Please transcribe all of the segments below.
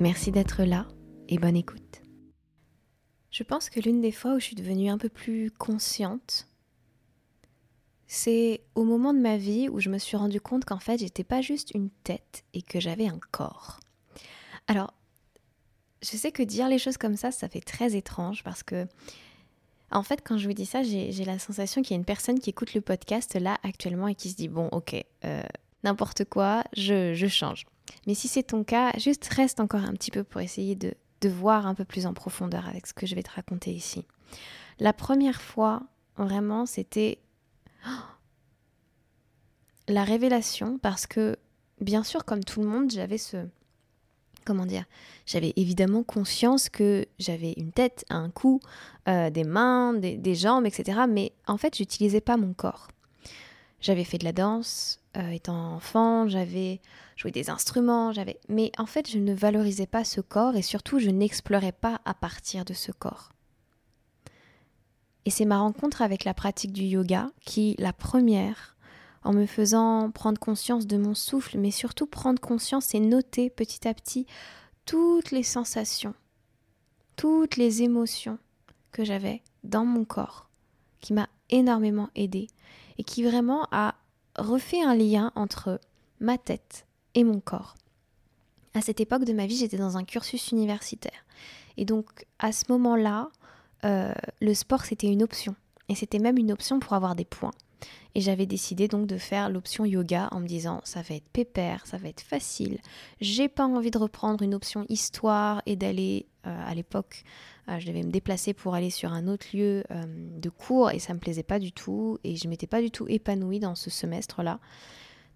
Merci d'être là et bonne écoute. Je pense que l'une des fois où je suis devenue un peu plus consciente, c'est au moment de ma vie où je me suis rendu compte qu'en fait j'étais pas juste une tête et que j'avais un corps. Alors, je sais que dire les choses comme ça, ça fait très étrange parce que, en fait, quand je vous dis ça, j'ai la sensation qu'il y a une personne qui écoute le podcast là actuellement et qui se dit bon, ok, euh, n'importe quoi, je, je change. Mais si c'est ton cas, juste reste encore un petit peu pour essayer de, voir un peu plus en profondeur avec ce que je vais te raconter ici. La première fois, vraiment, c'était la révélation parce que, bien sûr, comme tout le monde, j'avais ce... Comment dire J'avais évidemment conscience que j'avais une tête, un cou, euh, des mains, des, des, jambes, etc. Mais en fait, j'utilisais pas mon corps. J'avais fait de la danse, euh, étant enfant, j'avais joué des instruments, j'avais. Mais en fait, je ne valorisais pas ce corps et surtout, je n'explorais pas à partir de ce corps. Et c'est ma rencontre avec la pratique du yoga qui, la première, en me faisant prendre conscience de mon souffle, mais surtout prendre conscience et noter petit à petit toutes les sensations, toutes les émotions que j'avais dans mon corps, qui m'a énormément aidée et qui vraiment a refait un lien entre ma tête et mon corps. À cette époque de ma vie, j'étais dans un cursus universitaire. Et donc, à ce moment-là, euh, le sport, c'était une option. Et c'était même une option pour avoir des points. Et j'avais décidé donc de faire l'option yoga en me disant ça va être pépère, ça va être facile. J'ai pas envie de reprendre une option histoire et d'aller euh, à l'époque euh, je devais me déplacer pour aller sur un autre lieu euh, de cours et ça me plaisait pas du tout et je m'étais pas du tout épanouie dans ce semestre-là.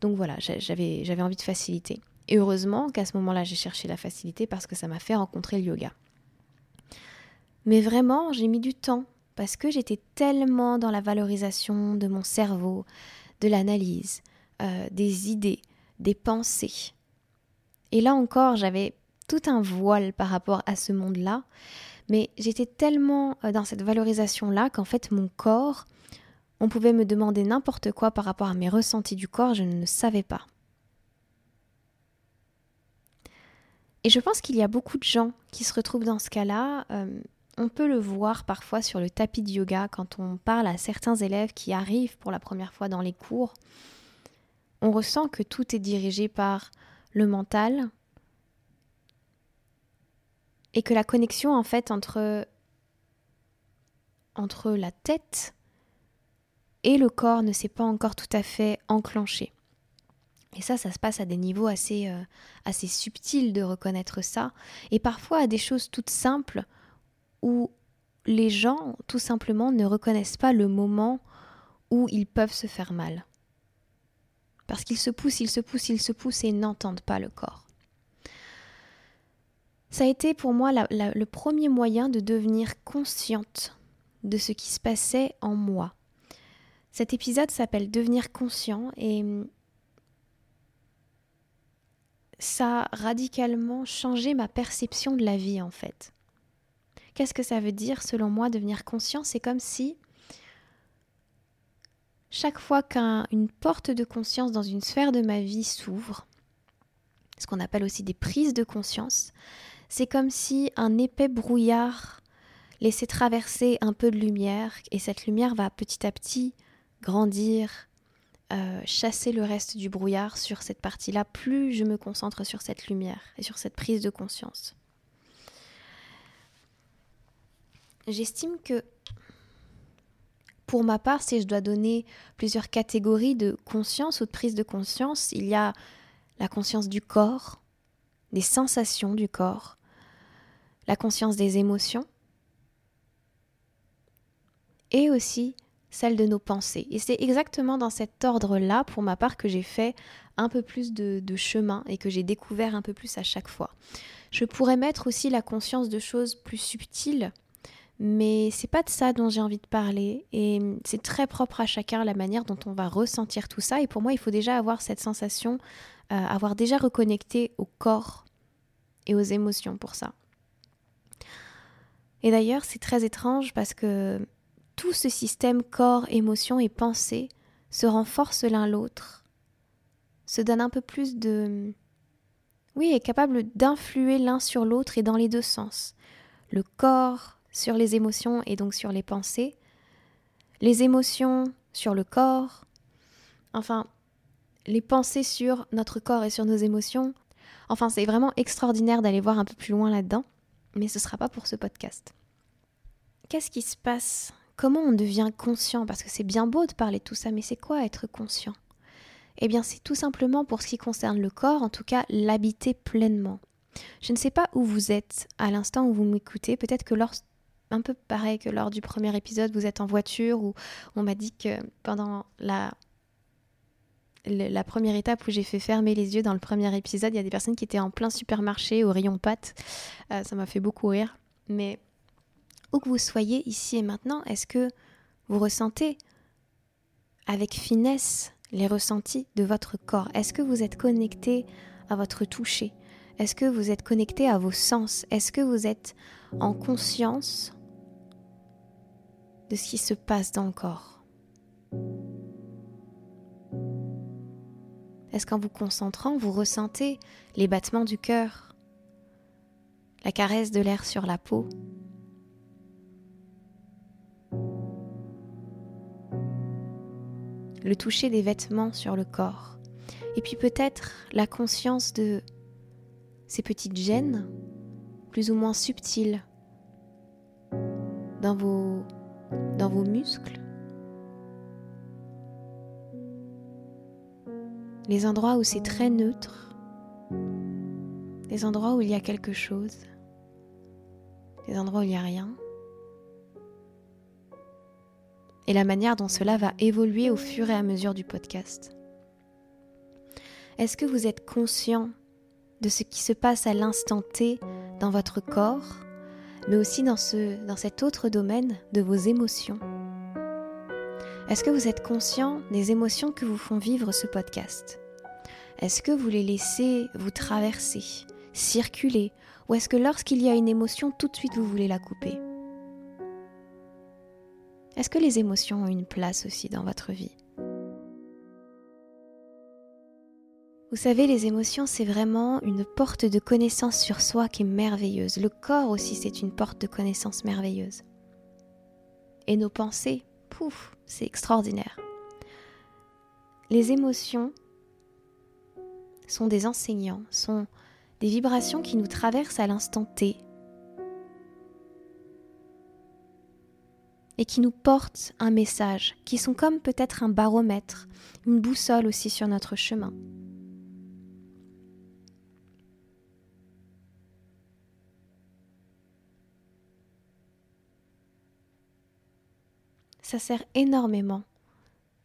Donc voilà, j'avais, j'avais envie de facilité. Et heureusement qu'à ce moment-là, j'ai cherché la facilité parce que ça m'a fait rencontrer le yoga. Mais vraiment, j'ai mis du temps parce que j'étais tellement dans la valorisation de mon cerveau, de l'analyse, euh, des idées, des pensées. Et là encore, j'avais tout un voile par rapport à ce monde-là mais j'étais tellement euh, dans cette valorisation-là qu'en fait mon corps, on pouvait me demander n'importe quoi par rapport à mes ressentis du corps, je ne savais pas. Et je pense qu'il y a beaucoup de gens qui se retrouvent dans ce cas-là. Euh, on peut le voir parfois sur le tapis de yoga quand on parle à certains élèves qui arrivent pour la première fois dans les cours. On ressent que tout est dirigé par le mental, et que la connexion en fait entre entre la tête et le corps ne s'est pas encore tout à fait enclenchée. Et ça, ça se passe à des niveaux assez, euh, assez subtils de reconnaître ça, et parfois à des choses toutes simples où les gens, tout simplement, ne reconnaissent pas le moment où ils peuvent se faire mal. Parce qu'ils se poussent, ils se poussent, ils se poussent et n'entendent pas le corps. Ça a été pour moi le premier moyen de devenir consciente de ce qui se passait en moi. Cet épisode s'appelle Devenir conscient et ça a radicalement changé ma perception de la vie en fait. Qu'est-ce que ça veut dire selon moi devenir conscient? C'est comme si chaque fois qu'une porte de conscience dans une sphère de ma vie s'ouvre, ce qu'on appelle aussi des prises de conscience, c'est comme si un épais brouillard laissait traverser un peu de lumière et cette lumière va petit à petit grandir, euh, chasser le reste du brouillard sur cette partie-là, plus je me concentre sur cette lumière et sur cette prise de conscience. J'estime que pour ma part, si je dois donner plusieurs catégories de conscience ou de prise de conscience, il y a la conscience du corps, des sensations du corps, la conscience des émotions et aussi celle de nos pensées. Et c'est exactement dans cet ordre-là, pour ma part, que j'ai fait un peu plus de, chemin et que j'ai découvert un peu plus à chaque fois. Je pourrais mettre aussi la conscience de choses plus subtiles, mais c'est pas de ça dont j'ai envie de parler. Et c'est très propre à chacun la manière dont on va ressentir tout ça. Et pour moi, il faut déjà avoir cette sensation, euh, avoir déjà reconnecté au corps et aux émotions pour ça. Et d'ailleurs, c'est très étrange parce que tout ce système corps, émotion et pensée se renforce l'un l'autre, se donne un peu plus de... Oui, est capable d'influer l'un sur l'autre et dans les deux sens. Le corps sur les émotions et donc sur les pensées, les émotions sur le corps, enfin, les pensées sur notre corps et sur nos émotions. Enfin, c'est vraiment extraordinaire d'aller voir un peu plus loin là-dedans, mais ce ne sera pas pour ce podcast. Qu'est-ce qui se passe? Comment on devient conscient? Parce que c'est bien beau de parler de tout ça, mais c'est quoi être conscient? Eh bien, c'est tout simplement pour ce qui concerne le corps, en tout cas l'habiter pleinement. Je ne sais pas où vous êtes à l'instant où vous m'écoutez. Peut-être que lors, un peu pareil que lors du premier épisode, vous êtes en voiture ou on m'a dit que pendant la la première étape où j'ai fait fermer les yeux dans le premier épisode, il y a des personnes qui étaient en plein supermarché au rayon pâtes. Euh, ça m'a fait beaucoup rire. Mais où que vous soyez ici et maintenant, est-ce que vous ressentez avec finesse les ressentis de votre corps? Est-ce que vous êtes connecté à votre toucher? Est-ce que vous êtes connecté à vos sens? Est-ce que vous êtes en conscience de ce qui se passe dans le corps. Est-ce qu'en vous concentrant, vous ressentez les battements du cœur, la caresse de l'air sur la peau. Le toucher des vêtements sur le corps, et puis peut-être la conscience de ces petites gênes, plus ou moins subtiles, dans vos, dans vos muscles, les endroits où c'est très neutre, les endroits où il y a quelque chose, les endroits où il n'y a rien et la manière dont cela va évoluer au fur et à mesure du podcast. Est-ce que vous êtes conscient de ce qui se passe à l'instant T dans votre corps, mais aussi dans, ce, dans cet autre domaine de vos émotions. Est-ce que vous êtes conscient des émotions que vous font vivre ce podcast? Est-ce que vous les laissez vous traverser, circuler, ou est-ce que lorsqu'il y a une émotion, tout de suite vous voulez la couper? Est-ce que les émotions ont une place aussi dans votre vie? Vous savez, les émotions, c'est vraiment une porte de connaissance sur soi qui est merveilleuse. Le corps aussi, c'est une porte de connaissance merveilleuse. Et nos pensées, pouf, c'est extraordinaire. Les émotions sont des enseignants, sont des vibrations qui nous traversent à l'instant T, et qui nous portent un message, qui sont comme peut-être un baromètre, une boussole aussi sur notre chemin. Ça sert énormément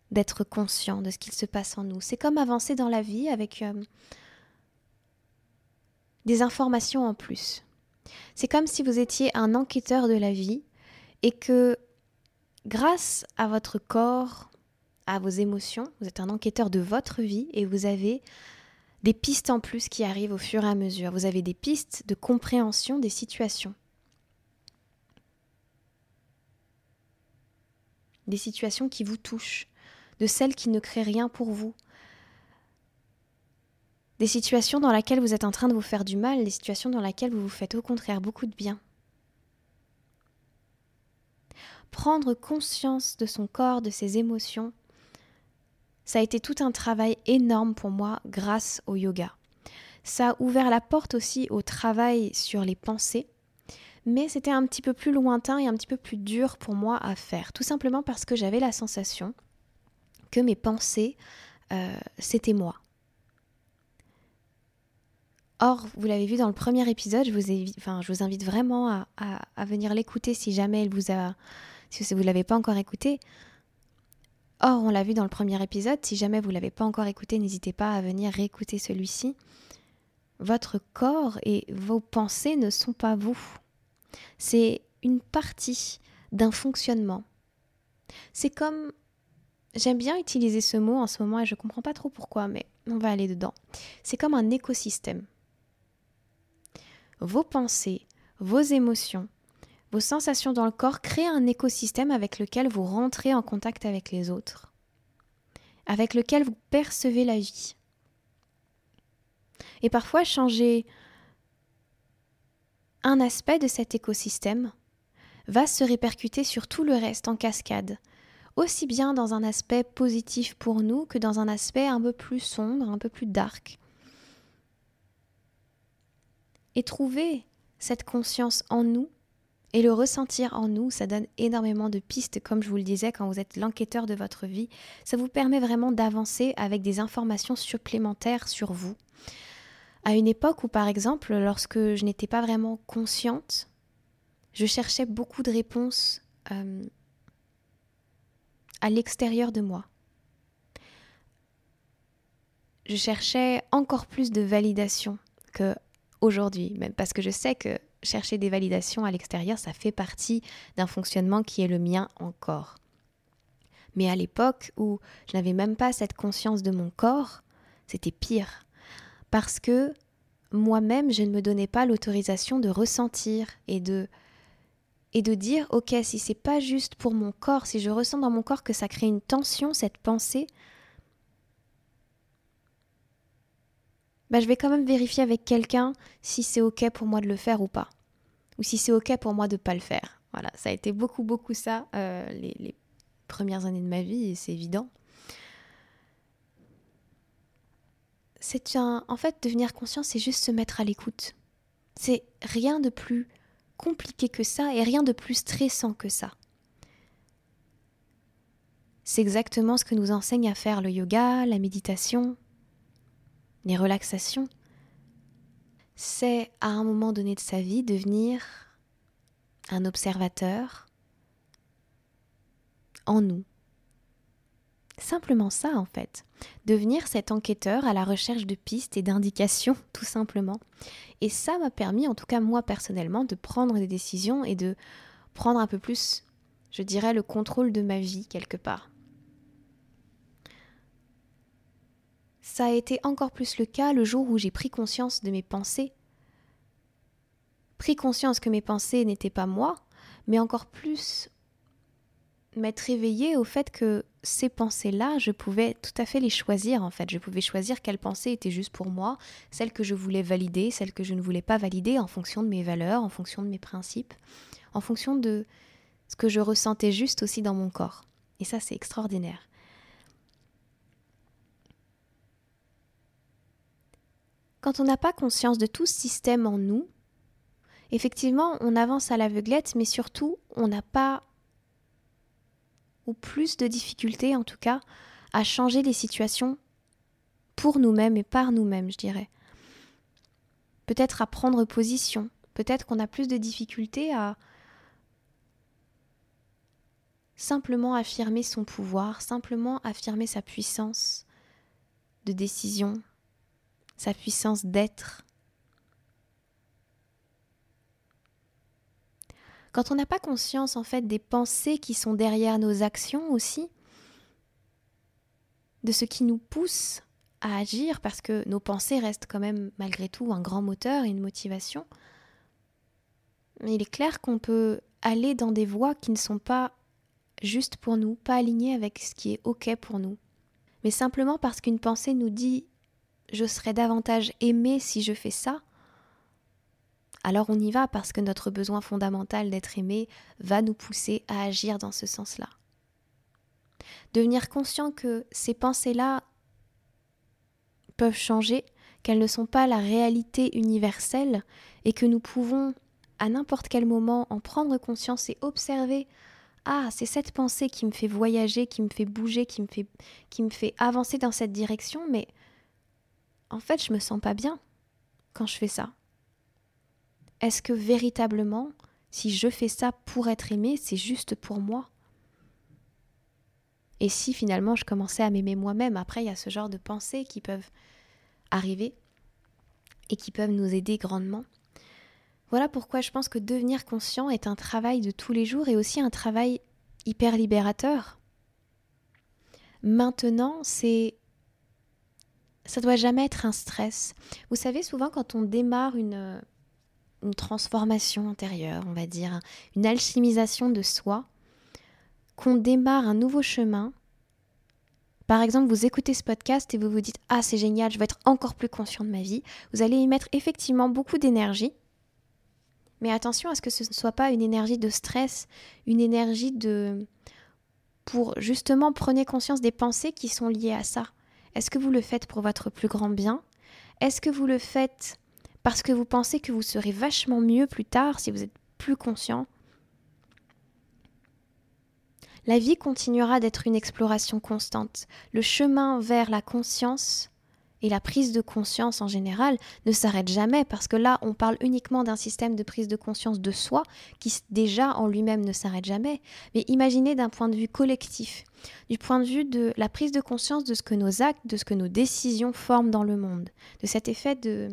d'être conscient de ce qu'il se passe en nous. C'est comme avancer dans la vie avec euh, des informations en plus. C'est comme si vous étiez un enquêteur de la vie et que grâce à votre corps, à vos émotions, vous êtes un enquêteur de votre vie et vous avez des pistes en plus qui arrivent au fur et à mesure. Vous avez des pistes de compréhension des situations. Des situations qui vous touchent, de celles qui ne créent rien pour vous. Des situations dans lesquelles vous êtes en train de vous faire du mal, des situations dans lesquelles vous vous faites au contraire beaucoup de bien. prendre conscience de son corps, de ses émotions, ça a été tout un travail énorme pour moi grâce au yoga. Ça a ouvert la porte aussi au travail sur les pensées, mais c'était un petit peu plus lointain et un petit peu plus dur pour moi à faire, tout simplement parce que j'avais la sensation que mes pensées, euh, c'était moi. Or, vous l'avez vu dans le premier épisode, je vous, invite vraiment à, à venir l'écouter si jamais elle vous a si vous ne l'avez pas encore écouté. Or, on l'a vu dans le premier épisode, si jamais vous ne l'avez pas encore écouté, n'hésitez pas à venir réécouter celui-ci. votre corps et vos pensées ne sont pas vous. C'est une partie d'un fonctionnement. C'est comme J'aime bien utiliser ce mot en ce moment et je ne comprends pas trop pourquoi, mais on va aller dedans. C'est comme un écosystème. Vos pensées, vos émotions, vos sensations dans le corps créent un écosystème avec lequel vous rentrez en contact avec les autres, avec lequel vous percevez la vie. Et parfois, changer un aspect de cet écosystème va se répercuter sur tout le reste en cascade, aussi bien dans un aspect positif pour nous que dans un aspect un peu plus sombre, un peu plus dark. Et trouver cette conscience en nous et le ressentir en nous, ça donne énormément de pistes, comme je vous le disais, quand vous êtes l'enquêteur de votre vie. Ça vous permet vraiment d'avancer avec des informations supplémentaires sur vous. À une époque où, par exemple, lorsque je n'étais pas vraiment consciente, je cherchais beaucoup de réponses euh, à l'extérieur de moi. Je cherchais encore plus de validation que aujourd'hui, même parce que je sais que chercher des validations à l'extérieur, ça fait partie d'un fonctionnement qui est le mien encore. Mais à l'époque où je n'avais même pas cette conscience de mon corps, c'était pire. Parce que moi-même, je ne me donnais pas l'autorisation de ressentir et de et de dire ok si c'est pas juste pour mon corps si je ressens dans mon corps que ça crée une tension cette pensée bah, je vais quand même vérifier avec quelqu'un si c'est ok pour moi de le faire ou pas. Ou si c'est ok pour moi de pas le faire. Voilà ça a été beaucoup beaucoup ça euh, les, les premières années de ma vie et c'est évident c'est en fait devenir conscient c'est juste se mettre à l'écoute c'est rien de plus compliqué que ça et rien de plus stressant que ça. C'est exactement ce que nous enseigne à faire le yoga, la méditation, les relaxations. C'est à un moment donné de sa vie devenir un observateur en nous. Simplement ça en fait. Devenir cet enquêteur à la recherche de pistes et d'indications tout simplement. Et ça m'a permis, en tout cas moi personnellement, de prendre des décisions et de prendre un peu plus, je dirais, le contrôle de ma vie quelque part. Ça a été encore plus le cas le jour où j'ai pris conscience de mes pensées. Pris conscience que mes pensées n'étaient pas moi, mais encore plus m'être réveillée au fait que ces pensées-là, je pouvais tout à fait les choisir en fait. Je pouvais choisir quelles pensées étaient juste pour moi, celles que je voulais valider, celles que je ne voulais pas valider en fonction de mes valeurs, en fonction de mes principes, en fonction de ce que je ressentais juste aussi dans mon corps. Et ça, c'est extraordinaire. Quand on n'a pas conscience de tout ce système en nous, effectivement, on avance à l'aveuglette, mais surtout, on n'a pas ou plus de difficultés en tout cas à changer les situations pour nous-mêmes et par nous-mêmes, je dirais. Peut-être à prendre position, peut-être qu'on a plus de difficultés à simplement affirmer son pouvoir, simplement affirmer sa puissance de décision, sa puissance d'être. Quand on n'a pas conscience en fait des pensées qui sont derrière nos actions aussi, de ce qui nous pousse à agir, parce que nos pensées restent quand même malgré tout un grand moteur et une motivation, il est clair qu'on peut aller dans des voies qui ne sont pas juste pour nous, pas alignées avec ce qui est OK pour nous. Mais simplement parce qu'une pensée nous dit je serais davantage aimé si je fais ça, alors on y va parce que notre besoin fondamental d'être aimé va nous pousser à agir dans ce sens-là. Devenir conscient que ces pensées-là peuvent changer, qu'elles ne sont pas la réalité universelle et que nous pouvons à n'importe quel moment en prendre conscience et observer ah, c'est cette pensée qui me fait voyager, qui me fait bouger, qui me fait, avancer dans cette direction, mais en fait, je me sens pas bien quand je fais ça. Est-ce que véritablement, si je fais ça pour être aimé, c'est juste pour moi? Et si finalement je commençais à m'aimer moi-même, après il y a ce genre de pensées qui peuvent arriver. et qui peuvent nous aider grandement. Voilà pourquoi je pense que devenir conscient est un travail de tous les jours et aussi un travail hyper libérateur. Maintenant, c'est ça doit jamais être un stress. Vous savez, souvent quand on démarre une, une transformation intérieure, on va dire, une alchimisation de soi, qu'on démarre un nouveau chemin, par exemple, vous écoutez ce podcast et vous vous dites Ah, c'est génial, je vais être encore plus conscient de ma vie. Vous allez y mettre effectivement beaucoup d'énergie. Mais attention à ce que ce ne soit pas une énergie de stress, une énergie de. pour justement prenez conscience des pensées qui sont liées à ça. Est-ce que vous le faites pour votre plus grand bien? Est-ce que vous le faites parce que vous pensez que vous serez vachement mieux plus tard si vous êtes plus conscient la vie continuera d'être une exploration constante. Le chemin vers la conscience et la prise de conscience en général ne s'arrête jamais parce que là, on parle uniquement d'un système de prise de conscience de soi qui déjà en lui-même ne s'arrête jamais. Mais imaginez d'un point de vue collectif, du point de vue de la prise de conscience de ce que nos actes, de ce que nos décisions forment dans le monde, de cet effet de,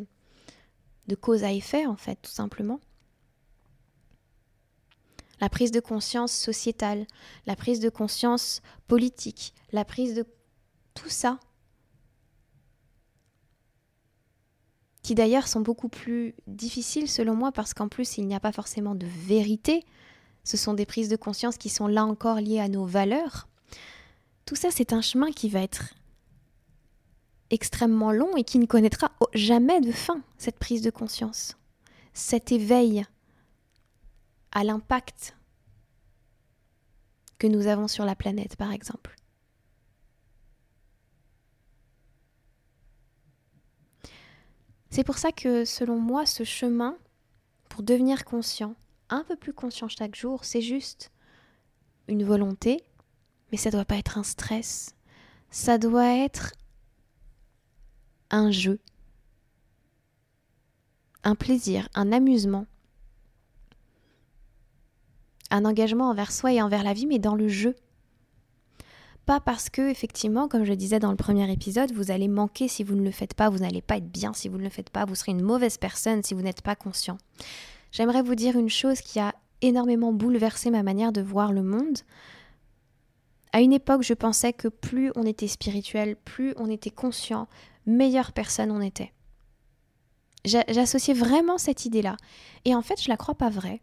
de cause à effet en fait, tout simplement la prise de conscience sociétale, la prise de conscience politique, la prise de tout ça, qui d'ailleurs sont beaucoup plus difficiles selon moi parce qu'en plus il n'y a pas forcément de vérité, ce sont des prises de conscience qui sont là encore liées à nos valeurs. Tout ça c'est un chemin qui va être extrêmement long et qui ne connaîtra jamais de fin, cette prise de conscience, cet éveil à l'impact que nous avons sur la planète, par exemple. C'est pour ça que, selon moi, ce chemin, pour devenir conscient, un peu plus conscient chaque jour, c'est juste une volonté, mais ça doit pas être un stress. Ça doit être un jeu, un plaisir, un amusement un engagement envers soi et envers la vie, mais dans le jeu. Pas parce que, effectivement, comme je disais dans le premier épisode, vous allez manquer si vous ne le faites pas, vous n'allez pas être bien si vous ne le faites pas, vous serez une mauvaise personne si vous n'êtes pas conscient. J'aimerais vous dire une chose qui a énormément bouleversé ma manière de voir le monde. À une époque, je pensais que plus on était spirituel, plus on était conscient, meilleure personne on était. J'associais vraiment cette idée-là. Et en fait, je la crois pas vraie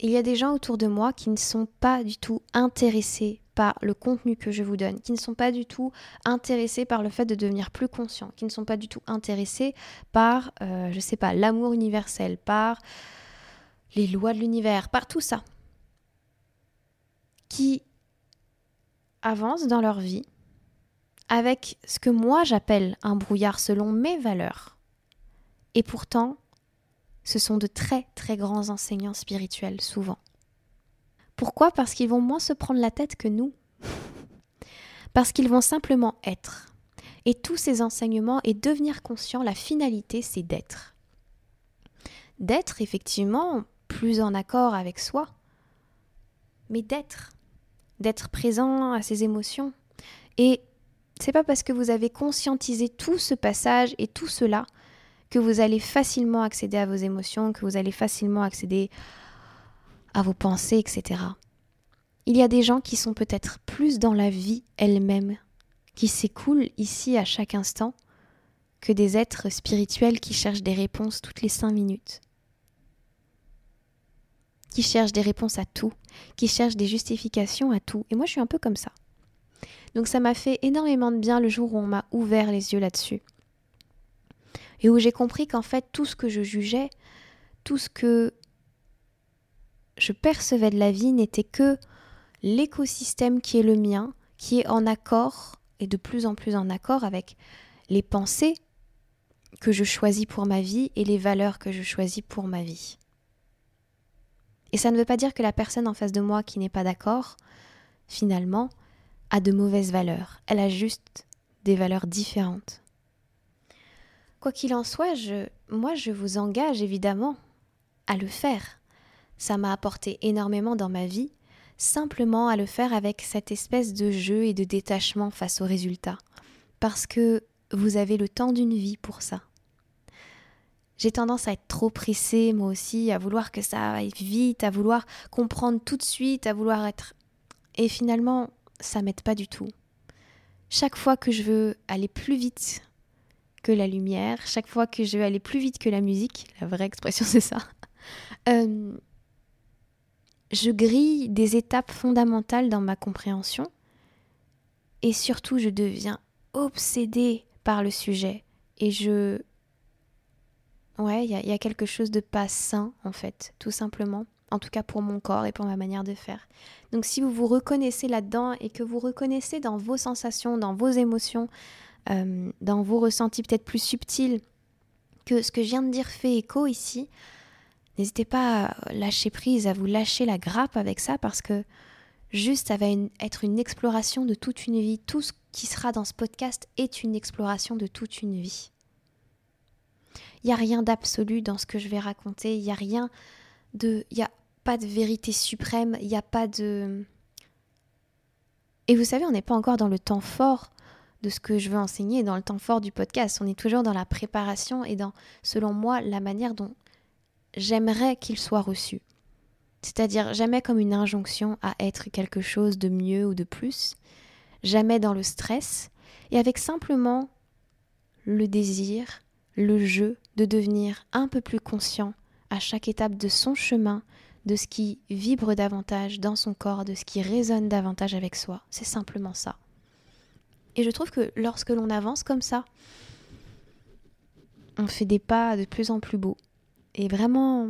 il y a des gens autour de moi qui ne sont pas du tout intéressés par le contenu que je vous donne, qui ne sont pas du tout intéressés par le fait de devenir plus conscient, qui ne sont pas du tout intéressés par, euh, je sais pas, l'amour universel, par les lois de l'univers, par tout ça, qui avancent dans leur vie avec ce que moi j'appelle un brouillard selon mes valeurs. Et pourtant, ce sont de très très grands enseignants spirituels souvent. Pourquoi? Parce qu'ils vont moins se prendre la tête que nous. Parce qu'ils vont simplement être. Et tous ces enseignements et devenir conscient, la finalité, c'est d'être. D'être effectivement plus en accord avec soi, mais d'être. D'être présent à ses émotions. Et c'est pas parce que vous avez conscientisé tout ce passage et tout cela que vous allez facilement accéder à vos émotions, que vous allez facilement accéder à vos pensées, etc. Il y a des gens qui sont peut-être plus dans la vie elle-même, qui s'écoulent ici à chaque instant, que des êtres spirituels qui cherchent des réponses toutes les cinq minutes, qui cherchent des réponses à tout, qui cherchent des justifications à tout. Et moi, je suis un peu comme ça. Donc ça m'a fait énormément de bien le jour où on m'a ouvert les yeux là-dessus et où j'ai compris qu'en fait tout ce que je jugeais, tout ce que je percevais de la vie n'était que l'écosystème qui est le mien, qui est en accord et de plus en plus en accord avec les pensées que je choisis pour ma vie et les valeurs que je choisis pour ma vie. Et ça ne veut pas dire que la personne en face de moi qui n'est pas d'accord, finalement, a de mauvaises valeurs. Elle a juste des valeurs différentes. Quoi qu'il en soit, je, moi je vous engage évidemment à le faire. Ça m'a apporté énormément dans ma vie, simplement à le faire avec cette espèce de jeu et de détachement face aux résultats. Parce que vous avez le temps d'une vie pour ça. j'ai tendance à être trop pressée, moi aussi, à vouloir que ça aille vite, à vouloir comprendre tout de suite, à vouloir être... Et finalement, ça m'aide pas du tout. Chaque fois que je veux aller plus vite que la lumière, chaque fois que je veux aller plus vite que la musique, la vraie expression c'est ça, euh, je grille des étapes fondamentales dans ma compréhension et surtout je deviens obsédée par le sujet et je... Ouais, il y, y, a quelque chose de pas sain en fait, tout simplement en tout cas pour mon corps et pour ma manière de faire. Donc si vous vous reconnaissez là-dedans et que vous reconnaissez dans vos sensations, dans vos émotions, euh, dans vos ressentis peut-être plus subtils, que ce que je viens de dire fait écho ici, n'hésitez pas à lâcher prise, à vous lâcher la grappe avec ça parce que juste ça va être une exploration de toute une vie. Tout ce qui sera dans ce podcast est une exploration de toute une vie. Il n'y a rien d'absolu dans ce que je vais raconter, il n'y a rien de... Il n'y a pas de vérité suprême, il n'y a pas de... Et vous savez, on n'est pas encore dans le temps fort de ce que je veux enseigner, dans le temps fort du podcast. On est toujours dans la préparation et dans, selon moi, la manière dont j'aimerais qu'il soit reçu. C'est-à-dire jamais comme une injonction à être quelque chose de mieux ou de plus, jamais dans le stress, et avec simplement le désir, le jeu de devenir un peu plus conscient à chaque étape de son chemin, de ce qui vibre davantage dans son corps, de ce qui résonne davantage avec soi. C'est simplement ça. Et je trouve que lorsque l'on avance comme ça, on fait des pas de plus en plus beaux. Et vraiment,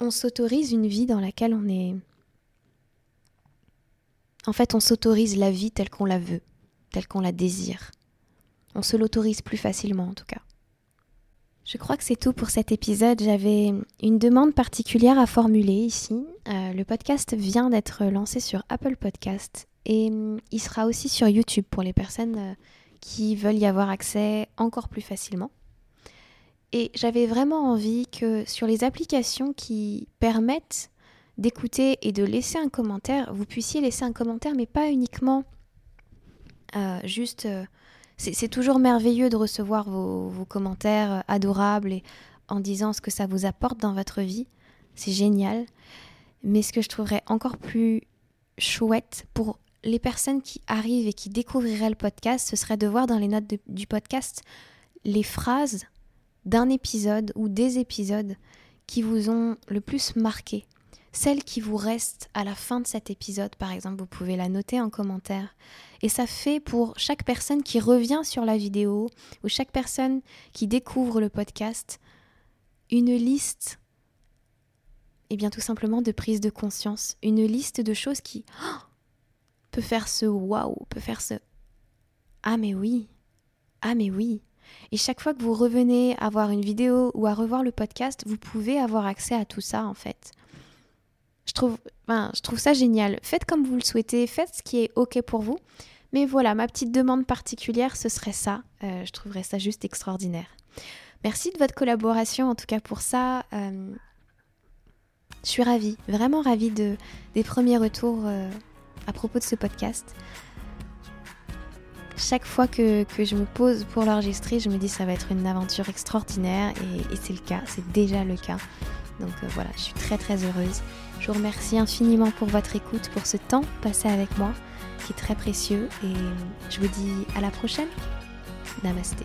on s'autorise une vie dans laquelle on est... En fait, on s'autorise la vie telle qu'on la veut, telle qu'on la désire. On se l'autorise plus facilement en tout cas. Je crois que c'est tout pour cet épisode. J'avais une demande particulière à formuler ici. Euh, le podcast vient d'être lancé sur Apple Podcast et mm, il sera aussi sur YouTube pour les personnes euh, qui veulent y avoir accès encore plus facilement. Et j'avais vraiment envie que sur les applications qui permettent d'écouter et de laisser un commentaire, vous puissiez laisser un commentaire, mais pas uniquement euh, juste c'est toujours merveilleux de recevoir vos, commentaires adorables et en disant ce que ça vous apporte dans votre vie. C'est génial. Mais ce que je trouverais encore plus chouette pour les personnes qui arrivent et qui découvriraient le podcast, ce serait de voir dans les notes du podcast les phrases d'un épisode ou des épisodes qui vous ont le plus marqué. Celle qui vous reste à la fin de cet épisode, par exemple, vous pouvez la noter en commentaire. Et ça fait pour chaque personne qui revient sur la vidéo ou chaque personne qui découvre le podcast une liste, et eh bien tout simplement de prise de conscience, une liste de choses qui oh, peut faire ce waouh, peut faire ce ah mais oui, ah mais oui. Et chaque fois que vous revenez à voir une vidéo ou à revoir le podcast, vous pouvez avoir accès à tout ça en fait. Je trouve, je trouve ça génial. Faites comme vous le souhaitez, faites ce qui est OK pour vous. Mais voilà, ma petite demande particulière, ce serait ça. Euh, je trouverais ça juste extraordinaire. Merci de votre collaboration, en tout cas pour ça. Euh, je suis ravie, vraiment ravie de, des premiers retours euh, à propos de ce podcast. Chaque fois que, je me pose pour l'enregistrer, je me dis ça va être une aventure extraordinaire et c'est le cas, c'est déjà le cas. Donc voilà, je suis très très heureuse. Je vous remercie infiniment pour votre écoute, pour ce temps passé avec moi, qui est très précieux. Et je vous dis à la prochaine. Namasté.